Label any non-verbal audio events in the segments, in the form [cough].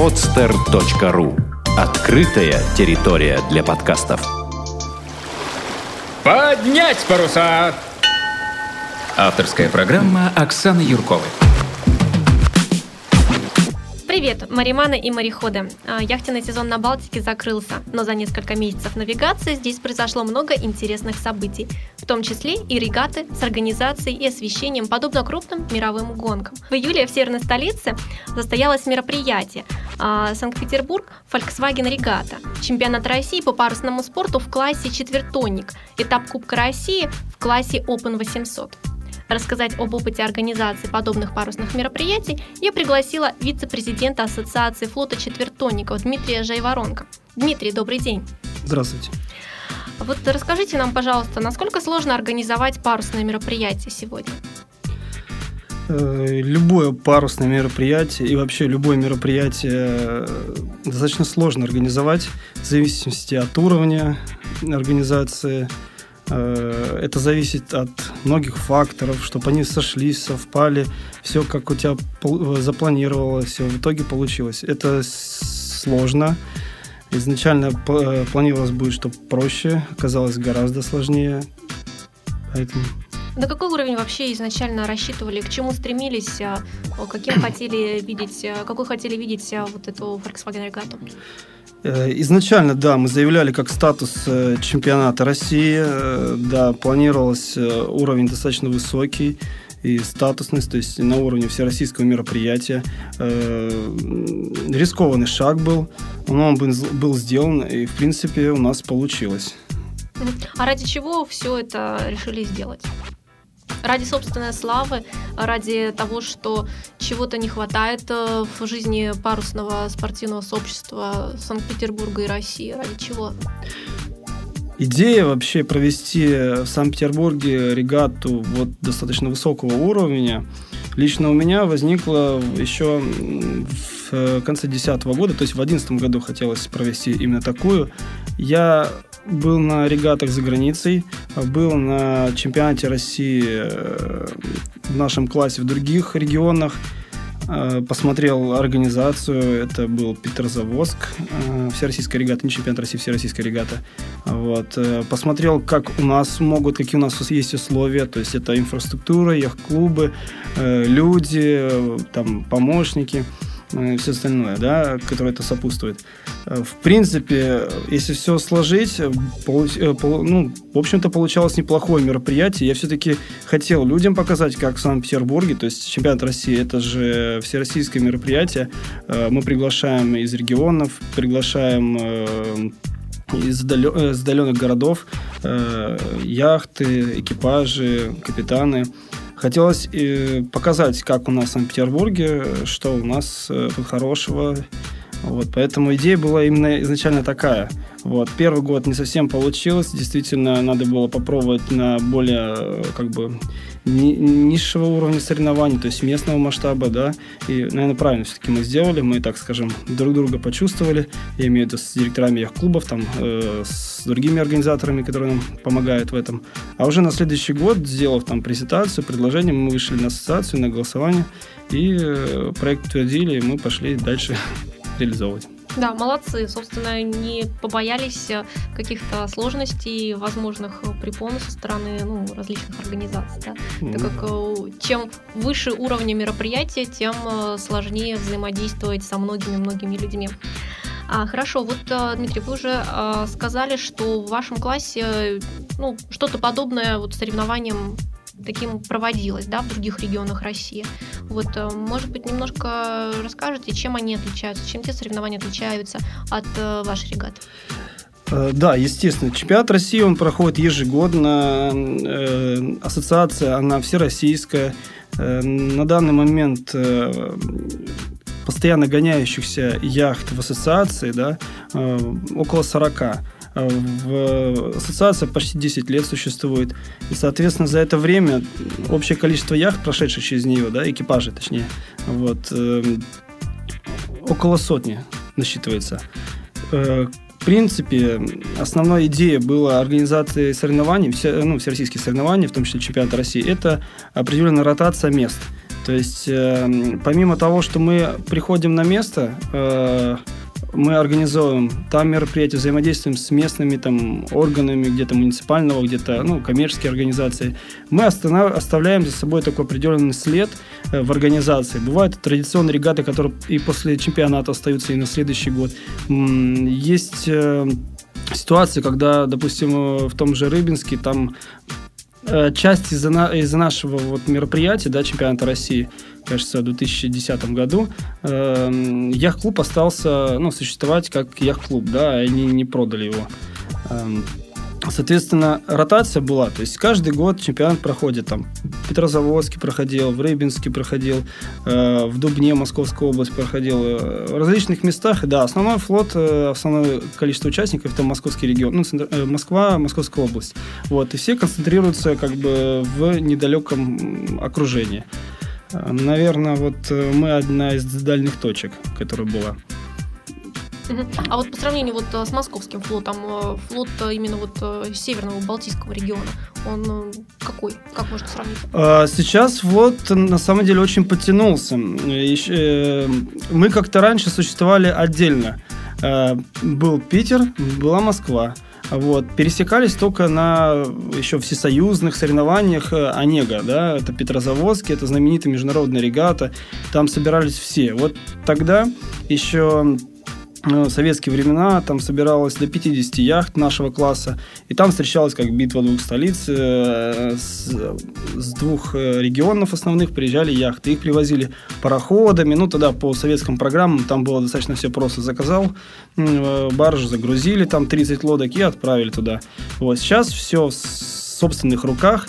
podster.ru Открытая территория для подкастов. Поднять паруса! Авторская программа Оксаны Юрковой. Привет, мариманы и мореходы. А, яхтенный сезон на Балтике закрылся, но за несколько месяцев навигации здесь произошло много интересных событий, в том числе и регаты с организацией и освещением, подобно крупным мировым гонкам. В июле в северной столице состоялось мероприятие а, Санкт-Петербург Volkswagen Регата, чемпионат России по парусному спорту в классе четвертонник, этап Кубка России в классе Open 800. Рассказать об опыте организации подобных парусных мероприятий я пригласила вице-президента Ассоциации флота четвертонников Дмитрия Жайворонка. Дмитрий, добрый день. Здравствуйте. Вот расскажите нам, пожалуйста, насколько сложно организовать парусное мероприятие сегодня? Э, любое парусное мероприятие и вообще любое мероприятие э, достаточно сложно организовать в зависимости от уровня организации, это зависит от многих факторов, чтобы они сошлись, совпали, все как у тебя запланировалось, все в итоге получилось. Это сложно. Изначально э, планировалось будет, что проще, оказалось гораздо сложнее. Поэтому на какой уровень вообще изначально рассчитывали, к чему стремились, каким хотели видеть, какой хотели видеть вот эту Volkswagen регату? Э, изначально, да, мы заявляли как статус э, чемпионата России. Э, да, планировался уровень достаточно высокий и статусность, то есть на уровне всероссийского мероприятия. Рискованный шаг был, но он был сделан, и, в принципе, у нас получилось. А ради чего все это решили сделать? Ради собственной славы, ради того, что чего-то не хватает э, в жизни парусного спортивного сообщества Санкт-Петербурга и России. Ради чего? Идея вообще провести в Санкт-Петербурге регату вот достаточно высокого уровня лично у меня возникла еще в конце 2010 года, то есть в 2011 году хотелось провести именно такую. Я был на регатах за границей, был на чемпионате России э, в нашем классе в других регионах, э, посмотрел организацию, это был Петрозаводск, э, всероссийская регата, не чемпионат России, всероссийская регата. Вот. Посмотрел, как у нас могут, какие у нас есть условия, то есть это инфраструктура, яхт-клубы, люди, там, помощники – и все остальное, да, которое это сопутствует. Э, в принципе, если все сложить, э, э, ну, в общем-то, получалось неплохое мероприятие. Я все-таки хотел людям показать, как в Санкт-Петербурге, то есть чемпионат России, это же всероссийское мероприятие. Мы приглашаем из регионов, приглашаем из отдаленных городов яхты, экипажи, капитаны. Хотелось э, показать, как у нас в Санкт-Петербурге, что у нас э, хорошего. Вот, поэтому идея была именно изначально такая. Вот, первый год не совсем получилось. Действительно, надо было попробовать на более э, как бы низшего уровня соревнований, то есть местного масштаба, да, и, наверное, правильно все-таки мы сделали, мы, так скажем, друг друга почувствовали, я имею в виду с директорами яхт-клубов, там, э, с другими организаторами, которые нам помогают в этом, а уже на следующий год, сделав там презентацию, предложение, мы вышли на ассоциацию, на голосование, и э, проект утвердили, и мы пошли дальше реализовывать. Да, молодцы. Собственно, не побоялись э, каких-то сложностей, возможных э, препон со стороны ну, различных организаций. Да? Mm. Так как э, чем выше уровень мероприятия, тем сложнее взаимодействовать со многими-многими людьми. А, хорошо, вот, Дмитрий, вы уже а, сказали, что в вашем классе ну, что-то подобное вот соревнованиям таким проводилось да, в других регионах России. Вот, э, может быть, немножко расскажете, чем они отличаются, чем те соревнования отличаются от э, вашей регаты? Э, да, естественно. Чемпионат России, он проходит ежегодно. Ассоциация, она всероссийская. На данный момент постоянно гоняющихся яхт в ассоциации да, около 40. В ассоциации почти 10 лет существует. И, соответственно, за это время общее количество яхт, прошедших через нее, да, экипажей точнее, вот, э, около сотни насчитывается. Э, в принципе, основная идея была организации соревнований, все, ну, всероссийских соревнований, в том числе чемпионата России, это определенная ротация мест. То есть, э, помимо того, что мы приходим на место, э, мы организовываем там мероприятия, взаимодействуем с местными там, органами, где-то муниципального, где-то ну, коммерческие организации. Мы оставляем за собой такой определенный след э, в организации. Бывают традиционные регаты, которые и после чемпионата остаются и на следующий год. Есть э, ситуации, когда, допустим, в том же Рыбинске там э, часть из-за на, из нашего вот мероприятия, да, чемпионата России, кажется, в 2010 году, э, яхт-клуб остался, ну, существовать как яхт-клуб, да, они не продали его. Э, Соответственно, ротация была, то есть каждый год чемпионат проходит там. В Петрозаводске проходил, в Рыбинске проходил, э, в Дубне Московская область проходил, э, в различных местах. Да, основной флот, э, основное количество участников это Московский регион, ну, э, Москва, Московская область. Вот, и все концентрируются как бы в недалеком окружении. Наверное, вот э, мы одна из дальних точек, которая была. А вот по сравнению вот э, с московским флотом, э, флот именно вот северного Балтийского региона, он какой? Как можно сравнить? А, сейчас флот на самом деле очень подтянулся. Мы как-то раньше существовали отдельно. Был Питер, была Москва. Вот. Пересекались только на еще всесоюзных соревнованиях э, Онега, да, это Петрозаводский, это знаменитая международная регата, там собирались все. Вот тогда еще Э, советские времена там собиралось до 50 яхт нашего класса, и там встречалась как битва двух столиц, э, с, с двух э, регионов основных приезжали яхты, их привозили пароходами, ну тогда по советским программам там было достаточно все просто, заказал баржу, загрузили там 30 лодок и отправили туда. Вот сейчас все в собственных руках,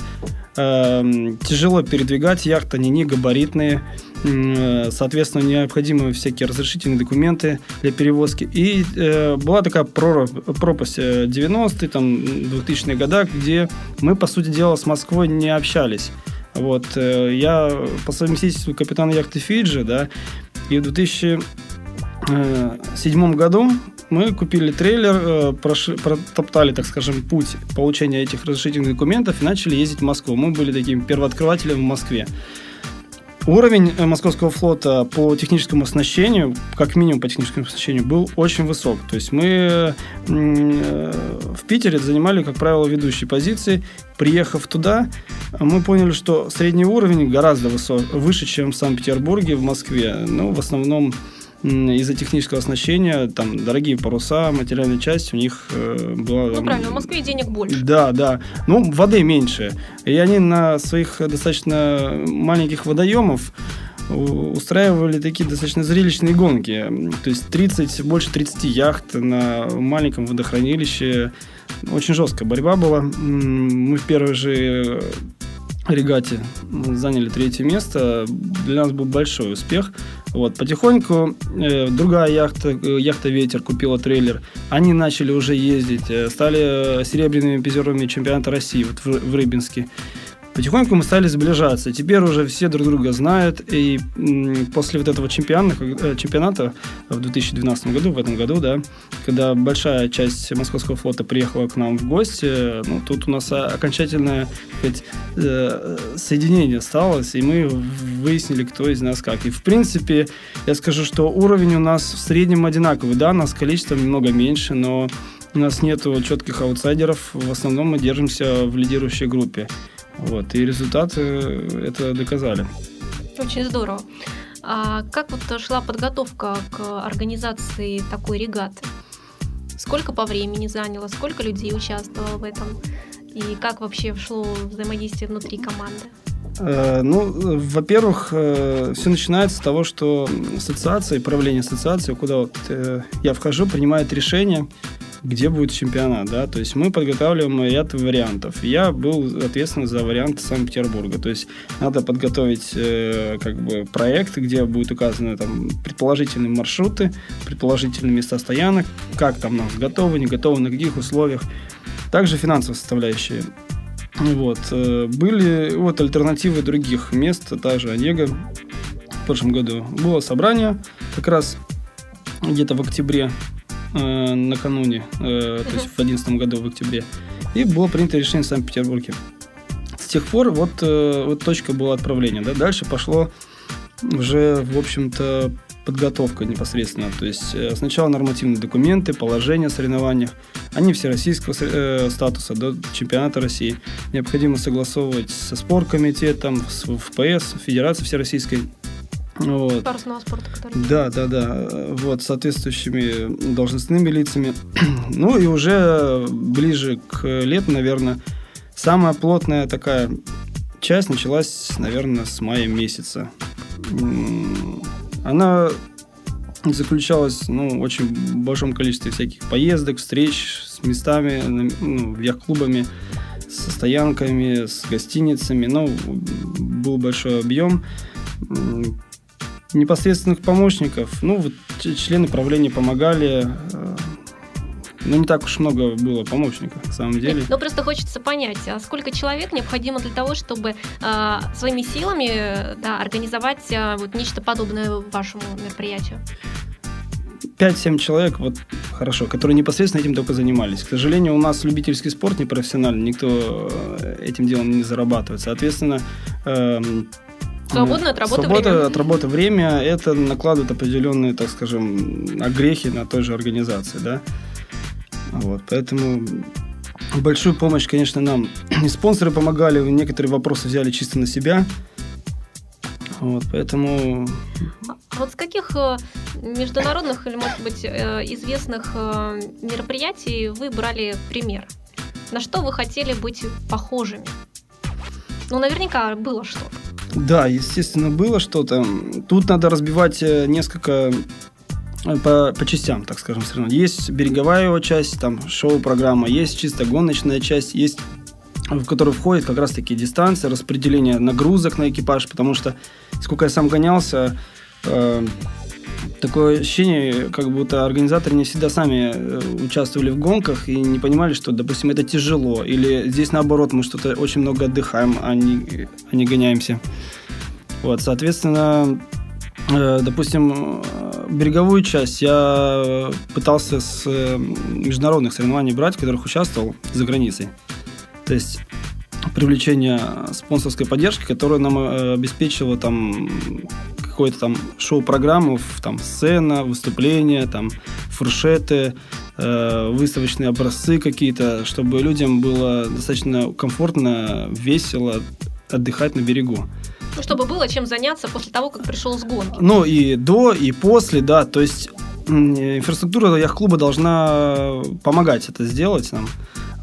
тяжело передвигать яхты, они не габаритные, соответственно, необходимы всякие разрешительные документы для перевозки. И э, была такая пропасть 90-е, э, там, 2000-е годы, где мы, по сути дела, с Москвой не общались. Вот, э, я по совместительству капитан яхты Фиджи, да, и в 2007 году мы купили трейлер, проши, протоптали, так скажем, путь получения этих разрешительных документов и начали ездить в Москву. Мы были таким первооткрывателем в Москве. Уровень э, московского флота по техническому оснащению, как минимум по техническому оснащению, был очень высок. То есть мы э, в Питере занимали, как правило, ведущие позиции. Приехав туда, мы поняли, что средний уровень гораздо высок, выше, чем в Санкт-Петербурге, в Москве. Ну, в основном из-за технического оснащения, там, дорогие паруса, материальная часть у них э, была... Ну, правильно, в Москве денег больше. Да, да. Ну, воды меньше. И они на своих достаточно маленьких водоемов устраивали такие достаточно зрелищные гонки. То есть 30, больше 30 яхт на маленьком водохранилище. Очень жесткая борьба была. Мы в первой же регате заняли третье место. Для нас был большой успех. Вот, потихоньку э, другая яхта, э, яхта «Ветер» купила трейлер. Они начали уже ездить, э, стали серебряными призерами чемпионата России вот в, в Рыбинске. Потихоньку мы стали сближаться. Теперь уже все друг друга знают. И после вот этого чемпионата, э, чемпионата в 2012 году, в этом году, да, когда большая часть московского флота приехала к нам в гости, ну, тут у нас окончательное сказать, э, соединение осталось, и мы выяснили, кто из нас как. И, в принципе, я скажу, что уровень у нас в среднем одинаковый. Да, нас количество немного меньше, но у нас нет четких аутсайдеров. В основном мы держимся в лидирующей группе. Вот, и результаты это доказали. Очень здорово. А как вот шла подготовка к организации такой регаты? Сколько по времени заняло, сколько людей участвовало в этом? И как вообще шло взаимодействие внутри команды? Э, ну, во-первых, э, все начинается с того, что ассоциация, правление ассоциации, куда вот э, я вхожу, принимает решение где будет чемпионат, да, то есть мы подготавливаем ряд вариантов. Я был ответственен за вариант Санкт-Петербурга, то есть надо подготовить э, как бы проект, где будут указаны там предположительные маршруты, предположительные места стоянок, как там нас готовы, не готовы, на каких условиях. Также финансовая составляющая. Вот. Э, были вот альтернативы других мест, также Онега в прошлом году. Было собрание как раз где-то в октябре э, накануне, э, то есть в 2011 году в октябре. И было принято решение в Санкт-Петербурге. С тех пор вот, э, вот точка была отправления. Да? Дальше пошло уже, в общем-то, подготовка непосредственно. То есть э, сначала нормативные документы, положения о соревнованиях. Они всероссийского э, статуса до чемпионата России. Необходимо согласовывать со спорткомитетом, с ФПС, Федерацией Всероссийской. Вот. Парусного спорта, который... Да, да, да. Вот, соответствующими должностными лицами. [clears throat] ну и уже ближе к лету, наверное, самая плотная такая часть началась, наверное, с мая месяца. Она заключалась ну, в очень большом количестве всяких поездок, встреч с местами, ну, яхт-клубами, со стоянками, с гостиницами. Ну, был большой объем непосредственных помощников. Ну, вот члены правления помогали, ну, не так уж много было помощников, на самом деле. Ну, просто хочется понять, а сколько человек необходимо для того, чтобы э, своими силами да, организовать э, вот нечто подобное вашему мероприятию? 5-7 человек, вот хорошо, которые непосредственно этим только занимались. К сожалению, у нас любительский спорт не профессиональный, никто э, этим делом не зарабатывает. Соответственно, э, Свободное от работы Свобода время. от работы время это накладывает определенные, так скажем, огрехи на той же организации, да. Вот, поэтому большую помощь, конечно, нам [clears throat] и спонсоры помогали, некоторые вопросы взяли чисто на себя. Вот, поэтому... А вот с каких э, международных или, может быть, э, известных э, мероприятий вы брали пример? На что вы хотели быть похожими? Ну, наверняка было что-то. Да, естественно, было что-то. Тут надо разбивать несколько Э, по, по частям, так скажем, все равно. Есть береговая его часть, там шоу-программа, есть чисто гоночная часть, есть в которую входит как раз-таки дистанция, распределение нагрузок на экипаж, потому что, сколько я сам гонялся, э, такое ощущение, как будто организаторы не всегда сами э, участвовали в гонках и не понимали, что, допустим, это тяжело, или здесь наоборот мы что-то очень много отдыхаем, а не, а не гоняемся. Вот, соответственно, э, допустим, береговую часть я пытался с э, международных соревнований брать, в которых участвовал за границей. То есть привлечение спонсорской поддержки, которая нам э, обеспечила там какое-то там шоу-программу, там сцена, выступления, там фуршеты, э, выставочные образцы какие-то, чтобы людям было достаточно комфортно, весело отдыхать на берегу. Ну, чтобы было чем заняться после того, как пришел с гонки. Ну, и до, и после, да. То есть инфраструктура яхт-клуба должна помогать это сделать нам.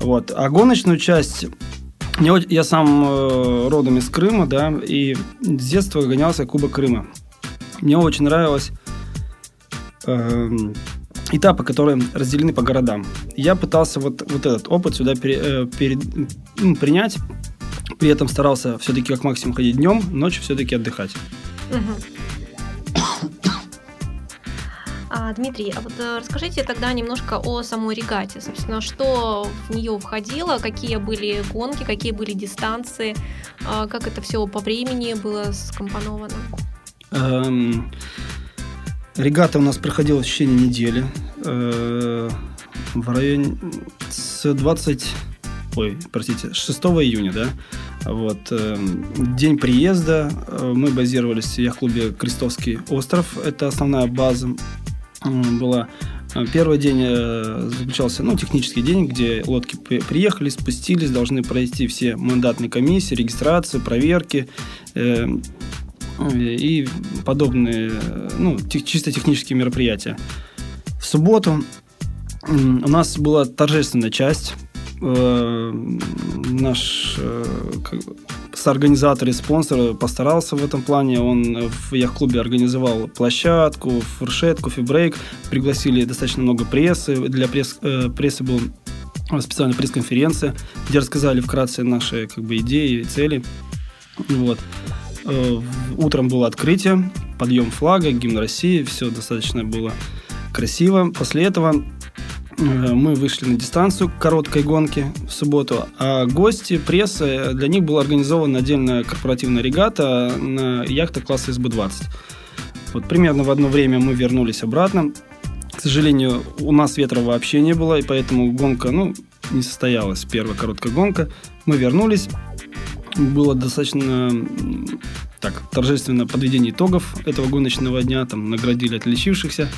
Вот. А гоночную часть я сам э, родом из Крыма, да, и с детства гонялся Кубок Крыма. Мне очень нравилось э, этапы, которые разделены по городам. Я пытался вот, вот этот опыт сюда пере, э, пере, ну, принять, при этом старался все-таки как максимум ходить днем, ночью все-таки отдыхать. А, Дмитрий, а вот э, расскажите тогда немножко о самой регате. Собственно, что в нее входило, какие были гонки, какие были дистанции, а, как это все по времени было скомпоновано? Эм, регата у нас проходила в течение недели. Э, в районе с 20 ой, простите, 6 июня, да, вот, э, день приезда, э, мы базировались в яхт-клубе «Крестовский остров», это основная база была. Первый день э, заключался, ну, технический день, где лодки приехали, спустились, должны пройти все мандатные комиссии, регистрацию, проверки э, и подобные, ну, тех, чисто технические мероприятия. В субботу у нас была торжественная часть, э, наш э, соорганизатор и спонсор постарался в этом плане. Он в яхт-клубе организовал площадку, фуршет, кофе-брейк. Пригласили достаточно много прессы. Для пресс, э, прессы был специальная пресс-конференция, где рассказали вкратце наши как бы, идеи и цели. Вот. Э, утром было открытие, подъем флага, гимн России, все достаточно было красиво. После этого Э, мы вышли на дистанцию короткой гонки в субботу, а гости, пресса, для них была организована отдельная корпоративная регата на яхтах класса СБ-20. Вот примерно в одно время мы вернулись обратно. К сожалению, у нас ветра вообще не было, и поэтому гонка, ну, не состоялась, первая короткая гонка. Мы вернулись, было достаточно так, торжественно подведение итогов этого гоночного дня, там наградили отличившихся.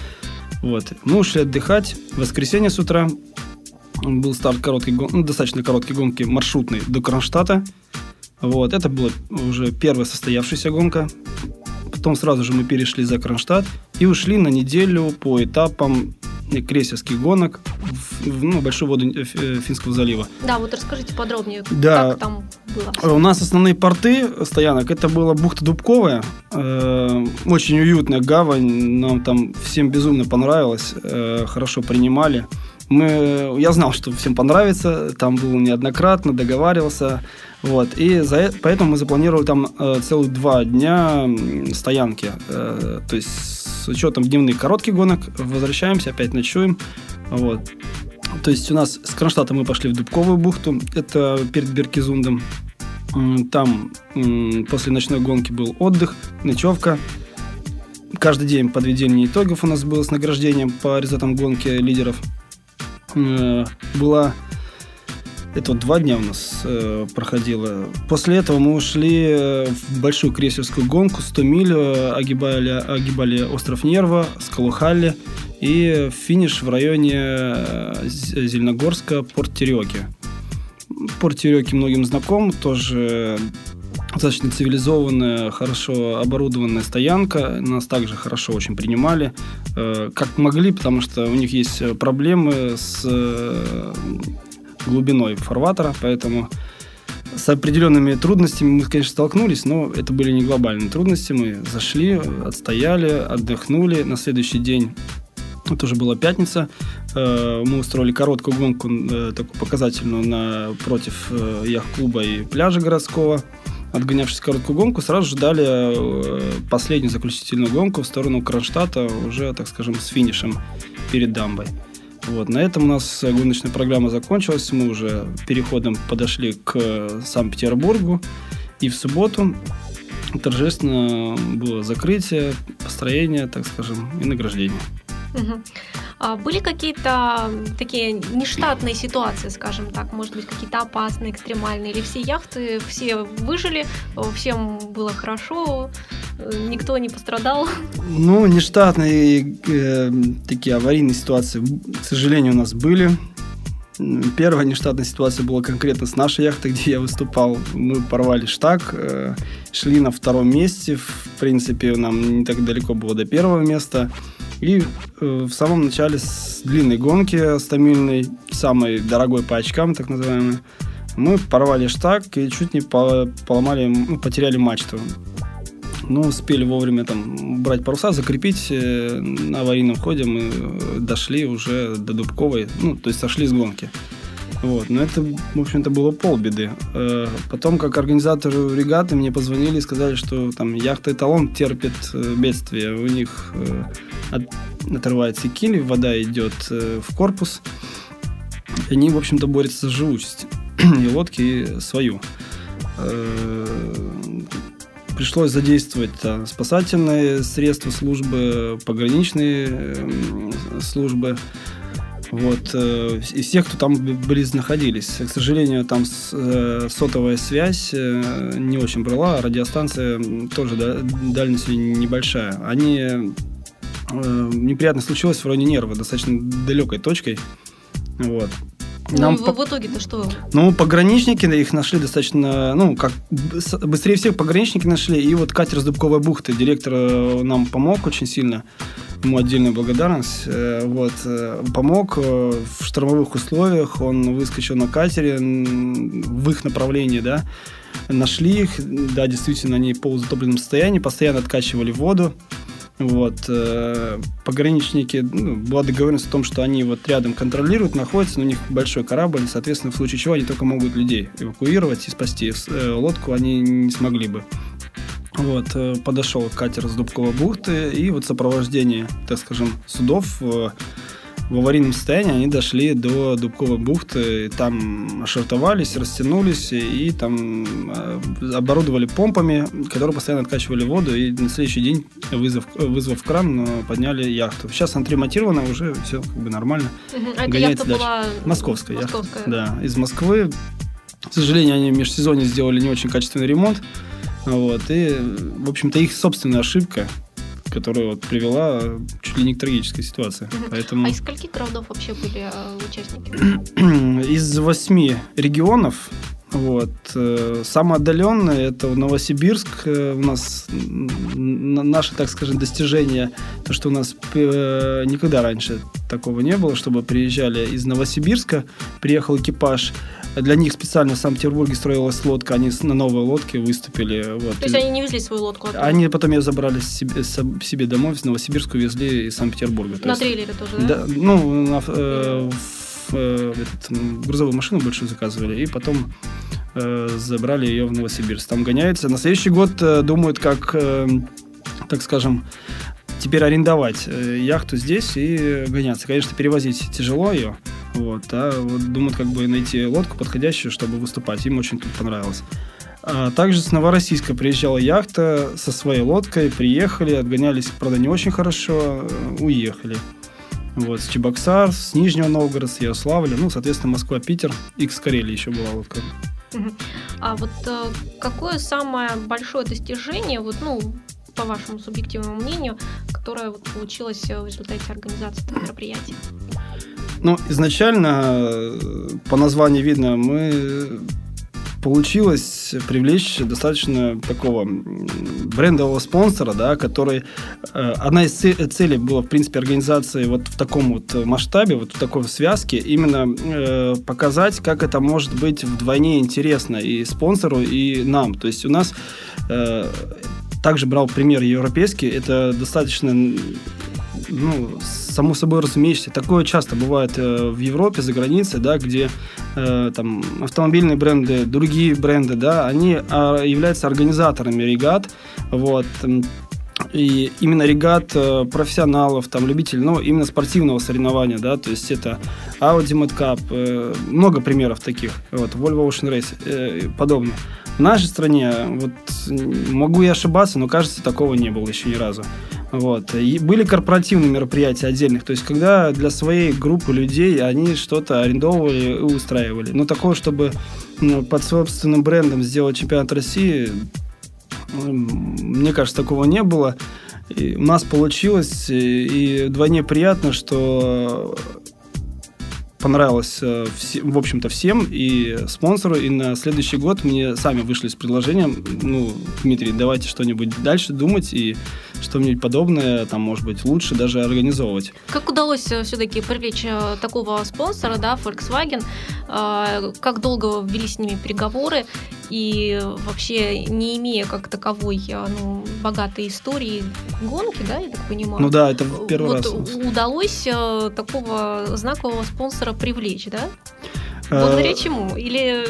Вот. Мы ушли отдыхать. В воскресенье с утра был старт короткой, ну, достаточно короткой гонки маршрутной до Кронштадта. Вот. Это была уже первая состоявшаяся гонка. Потом сразу же мы перешли за Кронштадт и ушли на неделю по этапам крейсерских гонок в, ну, большую воду э, Финского залива. Да, вот расскажите подробнее, да. как там было. У нас основные порты стоянок, это была бухта Дубковая, э, очень уютная гавань, нам там всем безумно понравилось, э, хорошо принимали. Мы, я знал, что всем понравится, там был неоднократно, договаривался, вот, и за, поэтому мы запланировали там э, целых два дня стоянки, э, то есть с учетом дневных коротких гонок возвращаемся, опять ночуем, вот. То есть у нас с Кронштадта мы пошли в Дубковую бухту, это перед Беркизундом. Там после ночной гонки был отдых, ночевка. Каждый день подведение итогов у нас было с награждением по результатам гонки лидеров. Э, была это вот два дня у нас э, проходило. После этого мы ушли э, в большую крейсерскую гонку 100 миль, э, огибали, огибали остров Нерва, Скалухалли и финиш в районе э, Зеленогорска, порт Тереки. Порт Тереки многим знаком, тоже достаточно цивилизованная, хорошо оборудованная стоянка. Нас также хорошо очень принимали, как могли, потому что у них есть проблемы с глубиной фарватера, поэтому с определенными трудностями мы, конечно, столкнулись, но это были не глобальные трудности. Мы зашли, отстояли, отдохнули. На следующий день, это уже была пятница, э, мы устроили короткую гонку, э, такую показательную, на, против э, яхт-клуба и пляжа городского. Отгонявшись короткую гонку, сразу же дали последнюю заключительную гонку в сторону Кронштадта, уже, так скажем, с финишем перед дамбой. Вот, на этом у нас гоночная программа закончилась. Мы уже переходом подошли к Санкт-Петербургу. И в субботу торжественно было закрытие, построение, так скажем, и награждение. А были какие-то такие нештатные ситуации, скажем так, может быть, какие-то опасные, экстремальные, или все яхты, все выжили, всем было хорошо, никто не пострадал? Ну, нештатные э, такие аварийные ситуации, к сожалению, у нас были. Первая нештатная ситуация была конкретно с нашей яхтой, [laughs] где я выступал. Мы порвали штаг, э, шли на втором месте. В принципе, нам не так далеко было до первого места. И э, в самом начале с длинной гонки стамильной, самой дорогой по очкам, так называемой, мы порвали штаг и чуть не поломали, ну, потеряли мачту. Ну, успели вовремя там брать паруса, закрепить э, на аварийном ходе. Мы э, дошли уже до Дубковой, ну, то есть сошли с гонки. Вот. Но это, в общем-то, было полбеды. Потом, как организаторы регаты, мне позвонили и сказали, что там яхта «Эталон» терпит бедствие. У них от, отрывается киль, вода идет э, в корпус. И они, в общем-то, борются за живучесть. [clears throat] и лодки свою. Э, пришлось задействовать да, спасательные средства службы, пограничные э, службы. Вот, из всех, кто там близ находились. К сожалению, там сотовая связь не очень брала, а радиостанция тоже дальность небольшая. Они э, неприятно случилось в районе нерва, достаточно далекой точкой. Вот. Ну, Нам в, по... в итоге-то что? Ну, пограничники их нашли достаточно, ну, как быстрее всех пограничники нашли, и вот катер с Дубковой бухты, директор э, нам помог очень сильно, ему отдельная благодарность, э, вот, э, помог в штормовых условиях, он выскочил на катере в их направлении, да, нашли их, да, действительно, они в полузатопленном состоянии, постоянно откачивали воду, вот. Э, пограничники, ну, была договоренность о том, что они вот рядом контролируют, находятся, но у них большой корабль, соответственно, в случае чего они только могут людей эвакуировать и спасти. Э, лодку они не смогли бы. Вот, э, подошел катер с Дубковой бухты, и вот сопровождение, так скажем, судов в аварийном состоянии они дошли до Дубковой бухты, там ошартовались, растянулись и там э, оборудовали помпами, которые постоянно откачивали воду, и на следующий день, вызвав, вызвав кран, э, подняли яхту. Сейчас она отремонтирована, уже все как бы нормально. А эта яхта дальше. была московская, московская яхта. Да, из Москвы К сожалению, они в межсезонье сделали не очень качественный ремонт. Вот, и, в общем-то, их собственная ошибка, которая вот привела чуть ли не к трагической ситуации. Поэтому... А из скольких городов вообще были э, участники? [clears throat] из восьми регионов вот. Э, самое отдаленное это Новосибирск. Э, у нас наше, так скажем, достижение, то, что у нас э, никогда раньше такого не было, чтобы приезжали из Новосибирска, приехал экипаж. Для них специально в Санкт-Петербурге строилась лодка, они на новой лодке выступили. Вот. То есть они не везли свою лодку? Оттуда? Они потом ее забрали себе, себе домой, в Новосибирск увезли из Санкт-Петербурга. На трейлере тоже, да? да ну, на, э, в, э, этот, грузовую машину большую заказывали, и потом э, забрали ее в Новосибирск. Там гоняется. На следующий год э, думают, как, э, так скажем, теперь арендовать э, яхту здесь и гоняться. Конечно, перевозить тяжело ее. Вот, а вот думают, как бы найти лодку подходящую, чтобы выступать. Им очень тут понравилось. А также с Новороссийска приезжала яхта со своей лодкой, приехали, отгонялись, правда, не очень хорошо, э, уехали. Вот, с Чебоксар, с Нижнего Новгорода, с Ярославля, ну, соответственно, Москва, Питер, и с Карелии еще была лодка. А вот э, какое самое большое достижение, вот, ну, по вашему субъективному мнению, которое вот получилось в результате организации этого мероприятия? Ну, изначально, э, по названию видно, мы получилось привлечь достаточно такого брендового спонсора, да, который... Э, одна из целей была, в принципе, организации вот в таком вот масштабе, вот в такой связке, именно э, показать, как это может быть вдвойне интересно и спонсору, и нам. То есть у нас э, также брал пример европейский, это достаточно ну, само собой разумеется, такое часто бывает э, в Европе, за границей, да, где э, там автомобильные бренды, другие бренды, да, они э, являются организаторами регат, вот, и именно регат э, профессионалов, там, любителей, ну, именно спортивного соревнования, да, то есть это Audi Mad Cup, э, много примеров таких, вот, Volvo Ocean Race, э, подобное. В нашей стране, вот, могу я ошибаться, но кажется, такого не было еще ни разу. Вот. И были корпоративные мероприятия отдельных, то есть когда для своей группы людей они что-то арендовывали и устраивали. Но такого, чтобы ну, под собственным брендом сделать чемпионат России, мне кажется, такого не было. И у нас получилось, и, вдвойне приятно, что понравилось, э, в общем-то, всем, и спонсору, и на следующий год мне сами вышли с предложением, ну, Дмитрий, давайте что-нибудь дальше думать, и что-нибудь подобное, там, может быть, лучше даже организовывать. Как удалось э, все-таки привлечь э, такого спонсора, да, Volkswagen? Как долго ввели с ними переговоры? И вообще, не имея как таковой ну, богатой истории гонки, да, я так понимаю? Ну да, это первый вот раз. Удалось такого знакового спонсора привлечь, да? Благодаря а, чему? Или,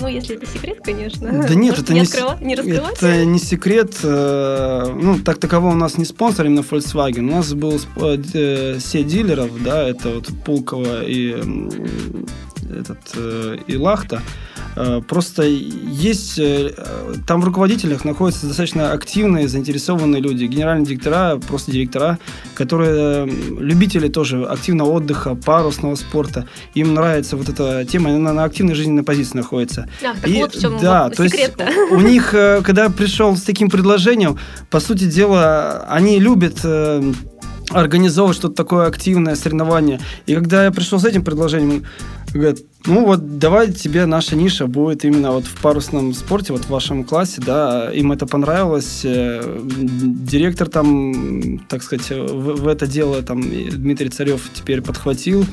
ну, если это секрет, конечно. Да нет, Может, это не, открыва... не раскрывать? Это не секрет. Э, ну, так таково у нас не спонсор именно Volkswagen. У нас был э, сеть дилеров, да, это вот Пулково и этот э, и Лахта. Э, просто есть, э, там в руководителях находятся достаточно активные, заинтересованные люди, генеральные директора, просто директора, которые любители тоже активного отдыха, парусного спорта. Им нравится вот эта тема, она на активной жизненной позиции находится. Ах, так и, вот в чем да, вот то есть у них, когда пришел с таким предложением, по сути дела, они любят организовывать что-то такое активное соревнование. И когда я пришел с этим предложением, über ну вот давай тебе наша ниша будет именно вот в парусном спорте, вот в вашем классе, да, им это понравилось. Э, директор там, так сказать, в, в это дело там Дмитрий Царев теперь подхватил.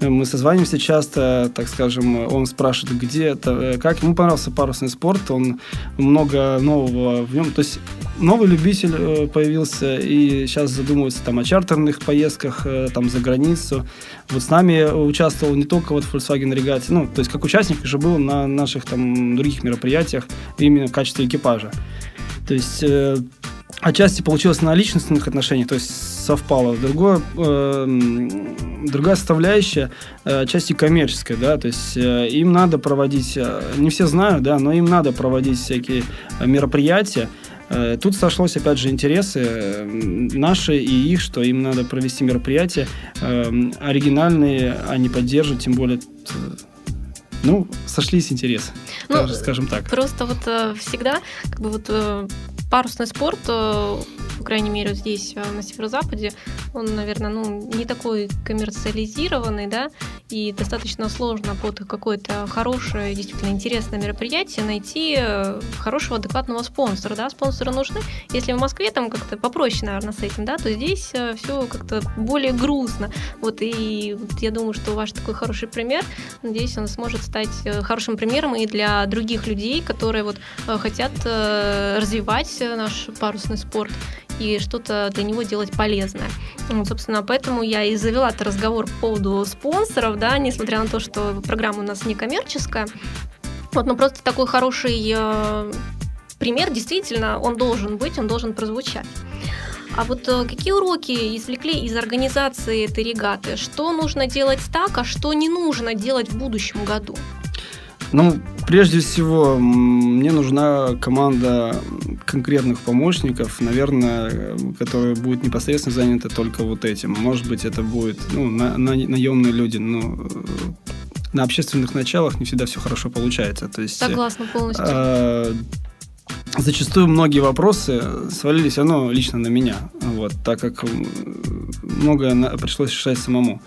Мы созваниваемся часто, так скажем, он спрашивает, где это, э, как. Ему понравился парусный спорт, он много нового в нем. То есть новый любитель э, появился и сейчас задумывается там о чартерных поездках там за границу. Вот с нами участвовал не только вот Volkswagen Regatta, является, ну, то есть как участник уже был на наших там других мероприятиях именно в качестве экипажа. То есть э, отчасти получилось на личностных отношениях, то есть совпало. Другое, э, другая составляющая, э, коммерческая, да, то есть э, им надо проводить, э, не все знают, да, но им надо проводить всякие мероприятия, Тут сошлось, опять же, интересы э, наши и их, что им надо провести мероприятия оригинальные, они поддерживают, тем более ну, сошлись интересы, Ну, скажем так. Просто вот э, всегда, как бы вот э, парусный спорт, э, по крайней мере, здесь, э, на северо-западе, он, наверное, ну, не такой коммерциализированный, да, и достаточно сложно под какое-то хорошее, действительно интересное мероприятие найти э, хорошего, адекватного спонсора, да, спонсоры нужны. Если в Москве там как-то попроще, наверное, с этим, да, то здесь все как-то более грустно. Вот, и вот я думаю, что ваш такой хороший пример, надеюсь, он сможет стать э, хорошим примером и для других людей, которые вот э, хотят э, развивать наш парусный спорт и что-то для него делать полезное. Вот, собственно, поэтому я и завела этот разговор по поводу спонсоров, да, несмотря на то, что программа у нас не коммерческая. Вот, но просто такой хороший э, пример, действительно, он должен быть, он должен прозвучать. А вот э, какие уроки извлекли из организации этой регаты? Что нужно делать так, а что не нужно делать в будущем году? Ну, прежде всего, мне нужна команда конкретных помощников, наверное, которая будет непосредственно занята только вот этим. Может быть, это будет ну, на, на, наемные люди, но на общественных началах не всегда все хорошо получается. То есть, Согласна полностью. Э, зачастую многие вопросы свалились равно лично на меня, вот, так как многое пришлось решать самому.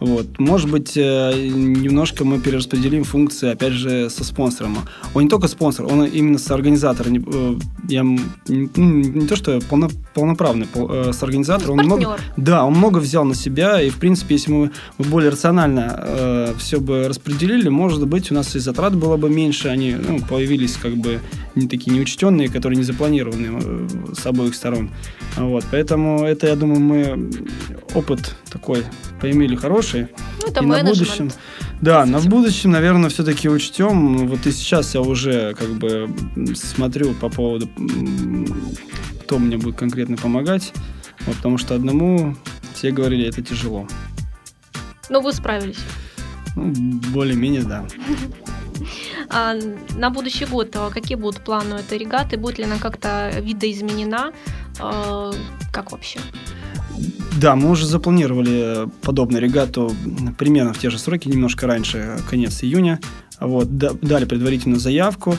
Вот. Может быть, э, немножко мы перераспределим функции, опять же, со спонсором. Он не только спонсор, он именно с организатором. Э, я не, не то, что полно, полноправный э, с организатором. Он много, да, он много взял на себя, и, в принципе, если мы более рационально э, все бы распределили, может быть, у нас и затрат было бы меньше, они ну, появились как бы не такие неучтенные, которые не запланированы с обоих сторон. Вот, поэтому это, я думаю, мы опыт такой поимели хороший. Ну, это и на будущем, да, на будущем, наверное, все-таки учтем. Вот и сейчас я уже как бы смотрю по поводу, кто мне будет конкретно помогать. Вот, потому что одному все говорили, это тяжело. Но вы справились. Ну, более-менее, да. [laughs] А на будущий год а какие будут планы у этой регаты? Будет ли она как-то видоизменена? А, как вообще? Да, мы уже запланировали подобную регату примерно в те же сроки, немножко раньше, конец июня. Вот, дали предварительную заявку.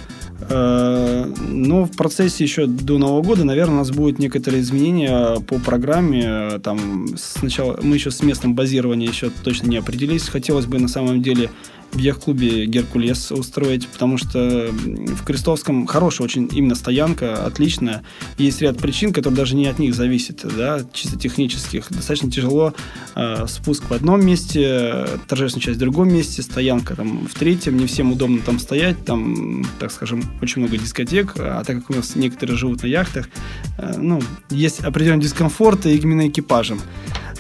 Э, но в процессе еще до Нового года, наверное, у нас будут некоторые изменения по программе. Там сначала мы еще с местом базирования еще точно не определились. Хотелось бы на самом деле в яхт-клубе «Геркулес» устроить, потому что в Крестовском хорошая очень именно стоянка, отличная. Есть ряд причин, которые даже не от них зависят, да, чисто технических. Достаточно тяжело э, спуск в одном месте, торжественная часть в другом месте, стоянка там в третьем, не всем удобно там стоять, там, так скажем, очень много дискотек, а так как у нас некоторые живут на яхтах, э, ну, есть определенный дискомфорт именно экипажем.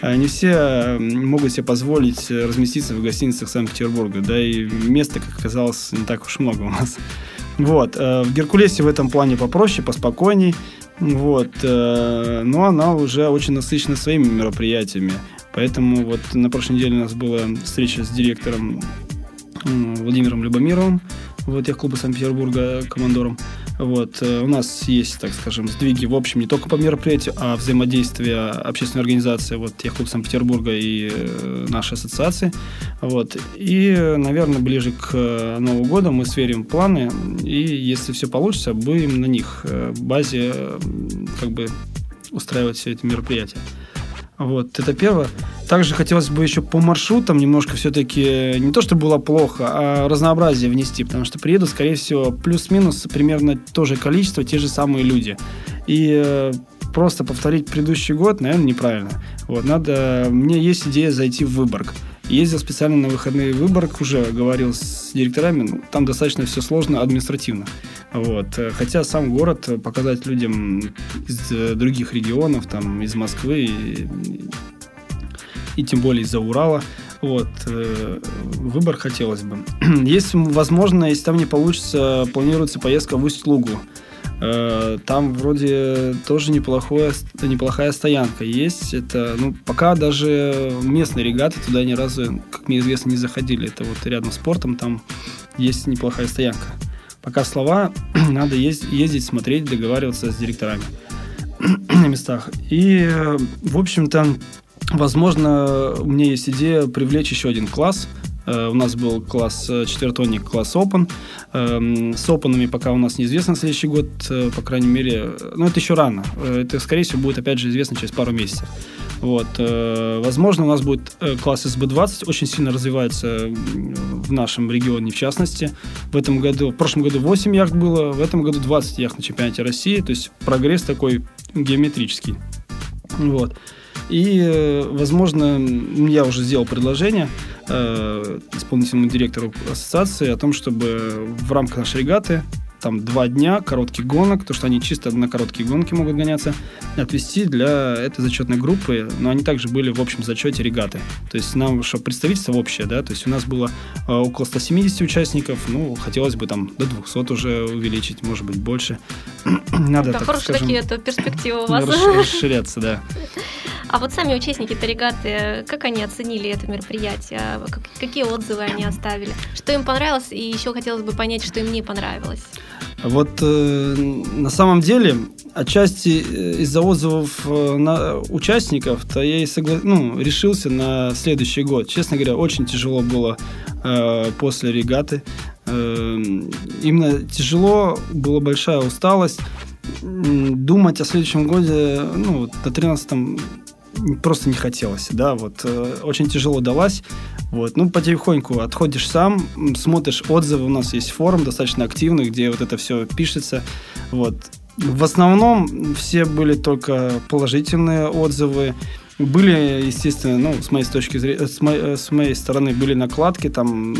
А не все могут себе позволить э, разместиться в гостиницах Санкт-Петербурга, да и места, как оказалось, не так уж много у нас. Вот. Э, в Геркулесе в этом плане попроще, поспокойней. Вот. Э, но она уже очень насыщена своими мероприятиями. Поэтому вот на прошлой неделе у нас была встреча с директором Владимиром Любомировым вот техклуба Санкт-Петербурга командором. Вот. Э, у нас есть, так скажем, сдвиги, в общем, не только по мероприятию, а взаимодействие общественной организации, вот, техклуб Санкт-Петербурга и э, нашей ассоциации. Вот. И, наверное, ближе к э, Новому году мы сверим планы, и если все получится, будем на них базе как бы устраивать все эти мероприятия. Вот, это первое. Также хотелось бы еще по маршрутам немножко все-таки, не то, чтобы было плохо, а разнообразие внести, потому что приедут, скорее всего, плюс-минус примерно то же количество, те же самые люди. И э, просто повторить предыдущий год, наверное, неправильно. Вот, надо... Мне есть идея зайти в Выборг. Ездил специально на выходные в Выборг, уже говорил с директорами, ну, там достаточно все сложно административно. Вот. Хотя сам город показать людям из э, других регионов, там, из Москвы и, и тем более из-за Урала, вот, э, выбор хотелось бы. [clears throat] Есть возможно, если там не получится, планируется поездка в Усть-Лугу. Э, там вроде тоже неплохое, неплохая стоянка есть. Это, ну, пока даже местные регаты туда ни разу, как мне известно, не заходили. Это вот рядом с портом там есть неплохая стоянка. Пока слова, [clears throat] надо ездить, смотреть, договариваться с директорами [clears throat] на местах. И, в общем-то, возможно, у меня есть идея привлечь еще один класс У нас был класс четвертонник, класс Open. Эм, с Open пока у нас неизвестно следующий год, по крайней мере, ну, это еще рано. Это, скорее всего, будет, опять же, известно через пару месяцев. Вот. Возможно, у нас будет класс СБ-20, очень сильно развивается в нашем регионе, в частности. В этом году, в прошлом году 8 яхт было, в этом году 20 яхт на чемпионате России, то есть прогресс такой геометрический. Вот. И, э, возможно, я уже сделал предложение э, исполнительному директору ассоциации о том, чтобы в рамках нашей регаты там два дня коротких гонок, то что они чисто на короткие гонки могут гоняться, отвести для этой зачетной группы, но они также были в общем зачете регаты. То есть нам, чтобы представительство общее, да, то есть у нас было э, около 170 участников, ну, хотелось бы там до 200 уже увеличить, может быть, больше. [clears throat] Надо, да, так хорошие скажем, такие это перспективы у вас. Расширяться, да. [laughs] А вот сами участники Таригаты, как они оценили это мероприятие? Какие отзывы они оставили? Что им понравилось? И еще хотелось бы понять, что им не понравилось. Вот э, на самом деле, отчасти э, из-за отзывов э, на участников-то я и согла... ну, решился на следующий год. Честно говоря, очень тяжело было э, после регаты. Э, именно тяжело, была большая усталость. Думать о следующем годе, ну, на 13 просто не хотелось, да, вот, э, очень тяжело далась, вот, ну, потихоньку отходишь сам, смотришь отзывы, у нас есть форум достаточно активный, где вот это все пишется, вот, в основном все были только положительные отзывы, были, естественно, ну, с моей точки зрения, с моей, с моей стороны были накладки, там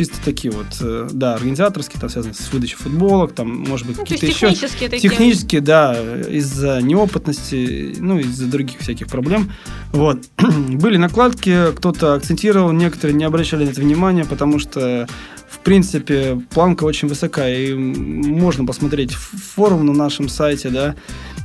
чисто такие вот, э, да, организаторские, там связаны с выдачей футболок, там, может быть, ну, какие-то еще... Технические такие. Технические, да, из-за неопытности, ну, из-за других всяких проблем. Вот. [clears throat] Были накладки, кто-то акцентировал, некоторые не обращали на это внимания, потому что в принципе, планка очень высокая, и можно посмотреть форум на нашем сайте, да,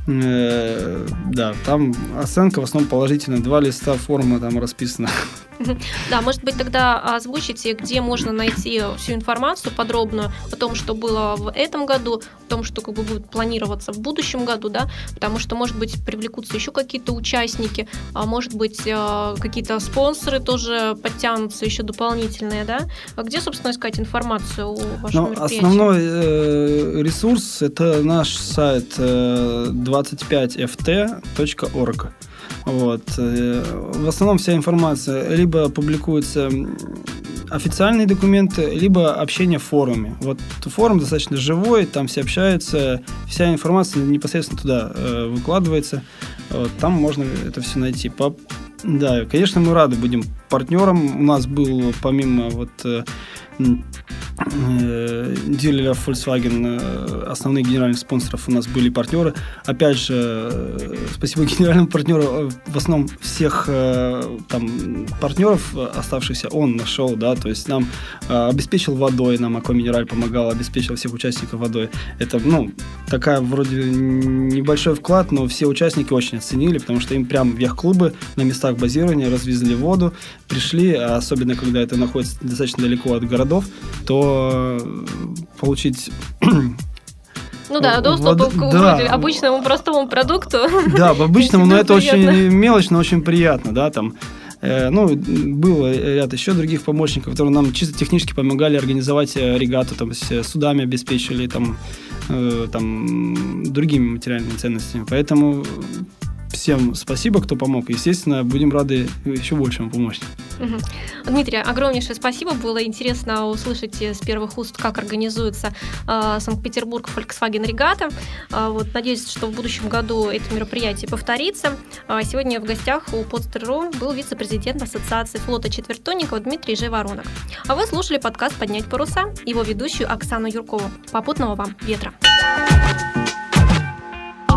э, да, там оценка в основном положительная, два листа форума там расписано. [laughs] [laughs] Да, может быть, тогда озвучите, где можно найти всю информацию подробную о том, что было в этом году, о том, что как бы будет планироваться в будущем году, да, потому что, может быть, привлекутся еще какие-то участники, а может быть, э, какие-то спонсоры тоже подтянутся еще дополнительные, да. А где, собственно, искать информацию о вашем ну, Основной э, ресурс – это наш сайт э, 25ft.org. Вот. Э, в основном вся информация либо публикуется официальные документы, либо общение в форуме. Вот форум достаточно живой, там все общаются, вся информация непосредственно туда э, выкладывается. Вот, там можно это все найти. По... Да, конечно, мы рады будем партнером. У нас был помимо вот э, Э, дилера Volkswagen, э, основных генеральных спонсоров у нас были партнеры. Опять же, э, спасибо [laughs] генеральному партнеру, в основном всех там партнеров оставшихся он нашел, да, то есть нам обеспечил водой, нам Аква Минераль помогал, обеспечил всех участников водой. Это, ну, такая вроде небольшой вклад, но все участники очень оценили, потому что им прям в яхт-клубы на местах базирования развезли воду, пришли, а особенно когда это находится достаточно далеко от городов, то получить [clears throat] ну да, доступ Вод... к да. обычному простому продукту. Да, в [laughs] обычному, но это очень мелочно, очень приятно, да, там. Э, ну, было ряд еще других помощников, которые нам чисто технически помогали организовать э, регату, там, с судами обеспечили, там, э, там, другими материальными ценностями. Поэтому всем спасибо, кто помог. Естественно, будем рады еще большему помочь. Угу. Дмитрий, огромнейшее спасибо. Было интересно услышать с первых уст, как организуется э, Санкт-Петербург Volkswagen Регата. Э, вот, надеюсь, что в будущем году это мероприятие повторится. Э, сегодня в гостях у Подстер.ру был вице-президент Ассоциации флота четвертонников Дмитрий Живоронок. А вы слушали подкаст «Поднять паруса», его ведущую Оксану Юркову. Попутного вам ветра!